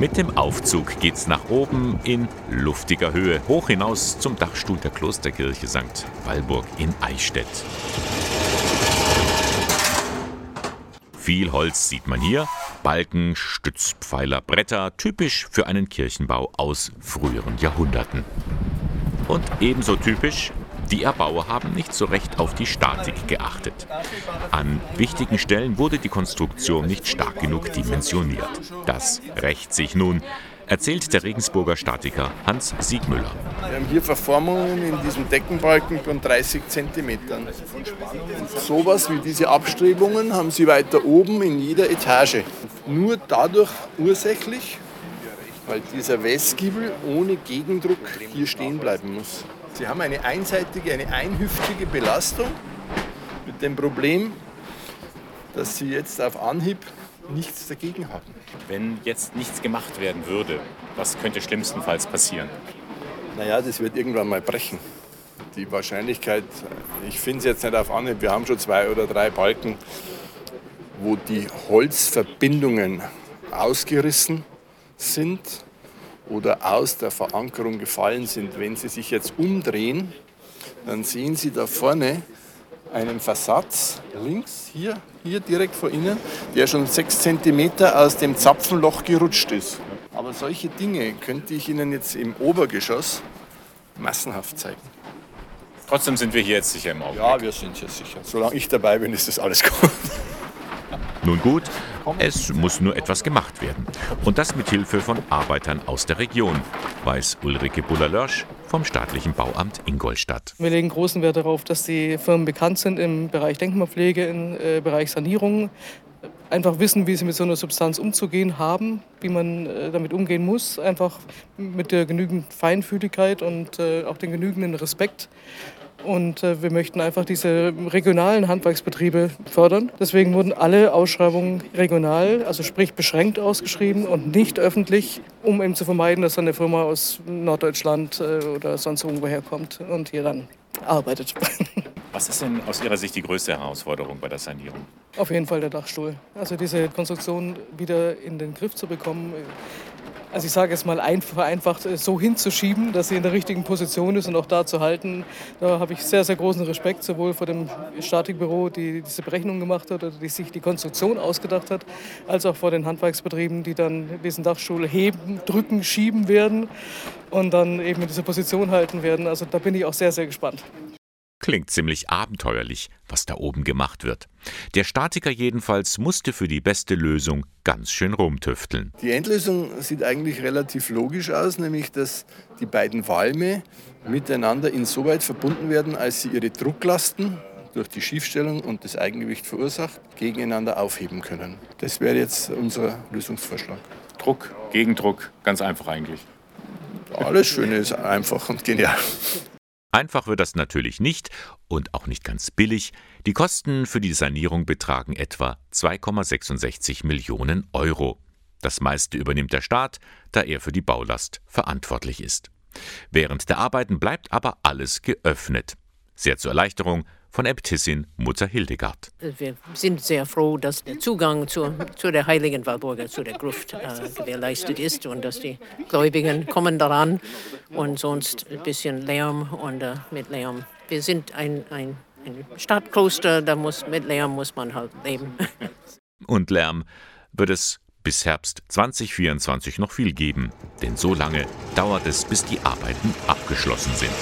Mit dem Aufzug geht's nach oben in luftiger Höhe, hoch hinaus zum Dachstuhl der Klosterkirche St. Walburg in Eichstätt. Viel Holz sieht man hier, Balken, Stützpfeiler, Bretter, typisch für einen Kirchenbau aus früheren Jahrhunderten. Und ebenso typisch die Erbauer haben nicht so recht auf die Statik geachtet. An wichtigen Stellen wurde die Konstruktion nicht stark genug dimensioniert. Das rächt sich nun, erzählt der Regensburger Statiker Hans Siegmüller. Wir haben hier Verformungen in diesem Deckenbalken von 30 cm. Sowas wie diese Abstrebungen haben Sie weiter oben in jeder Etage. Nur dadurch ursächlich, weil dieser Westgiebel ohne Gegendruck hier stehen bleiben muss. Sie haben eine einseitige, eine einhüftige Belastung mit dem Problem, dass Sie jetzt auf Anhieb nichts dagegen haben. Wenn jetzt nichts gemacht werden würde, was könnte schlimmstenfalls passieren? Naja, das wird irgendwann mal brechen. Die Wahrscheinlichkeit, ich finde es jetzt nicht auf Anhieb, wir haben schon zwei oder drei Balken, wo die Holzverbindungen ausgerissen sind oder aus der Verankerung gefallen sind. Wenn Sie sich jetzt umdrehen, dann sehen Sie da vorne einen Versatz links, hier, hier direkt vor Ihnen, der schon sechs Zentimeter aus dem Zapfenloch gerutscht ist. Aber solche Dinge könnte ich Ihnen jetzt im Obergeschoss massenhaft zeigen. Trotzdem sind wir hier jetzt sicher im Augenblick. Ja, wir sind hier sicher. Solange ich dabei bin, ist das alles gut. Nun gut, es muss nur etwas gemacht werden. Und das mit Hilfe von Arbeitern aus der Region, weiß Ulrike Buller-Lörsch vom staatlichen Bauamt Ingolstadt. Wir legen großen Wert darauf, dass die Firmen bekannt sind im Bereich Denkmalpflege, im äh, Bereich Sanierung, einfach wissen, wie sie mit so einer Substanz umzugehen haben, wie man äh, damit umgehen muss, einfach mit der genügend Feinfühligkeit und äh, auch den genügenden Respekt. Und äh, wir möchten einfach diese regionalen Handwerksbetriebe fördern. Deswegen wurden alle Ausschreibungen regional, also sprich beschränkt ausgeschrieben und nicht öffentlich, um eben zu vermeiden, dass eine Firma aus Norddeutschland äh, oder sonst irgendwo herkommt und hier dann arbeitet. Was ist denn aus Ihrer Sicht die größte Herausforderung bei der Sanierung? Auf jeden Fall der Dachstuhl. Also diese Konstruktion wieder in den Griff zu bekommen, also ich sage es mal vereinfacht, äh, so hinzuschieben, dass sie in der richtigen Position ist und auch da zu halten. Da habe ich sehr, sehr großen Respekt, sowohl vor dem Statikbüro, die diese Berechnung gemacht hat oder die sich die Konstruktion ausgedacht hat, als auch vor den Handwerksbetrieben, die dann diesen Dachstuhl heben, drücken, schieben werden und dann eben in dieser Position halten werden. Also da bin ich auch sehr, sehr gespannt. Klingt ziemlich abenteuerlich, was da oben gemacht wird. Der Statiker jedenfalls musste für die beste Lösung ganz schön rumtüfteln. Die Endlösung sieht eigentlich relativ logisch aus, nämlich dass die beiden Walme miteinander insoweit verbunden werden, als sie ihre Drucklasten durch die Schiefstellung und das Eigengewicht verursacht, gegeneinander aufheben können. Das wäre jetzt unser Lösungsvorschlag. Druck, Gegendruck, ganz einfach eigentlich. Alles Schöne ist einfach und genial. Einfach wird das natürlich nicht und auch nicht ganz billig. Die Kosten für die Sanierung betragen etwa 2,66 Millionen Euro. Das meiste übernimmt der Staat, da er für die Baulast verantwortlich ist. Während der Arbeiten bleibt aber alles geöffnet. Sehr zur Erleichterung von Äbtissin Mutter Hildegard. Wir sind sehr froh, dass der Zugang zur, zu der heiligen Walburger, zu der Gruft äh, gewährleistet ist und dass die Gläubigen kommen daran und sonst ein bisschen Lärm und äh, mit Lärm. Wir sind ein, ein, ein Stadtkloster, da muss, mit Lärm muss man halt leben. Und Lärm wird es bis Herbst 2024 noch viel geben, denn so lange dauert es, bis die Arbeiten abgeschlossen sind.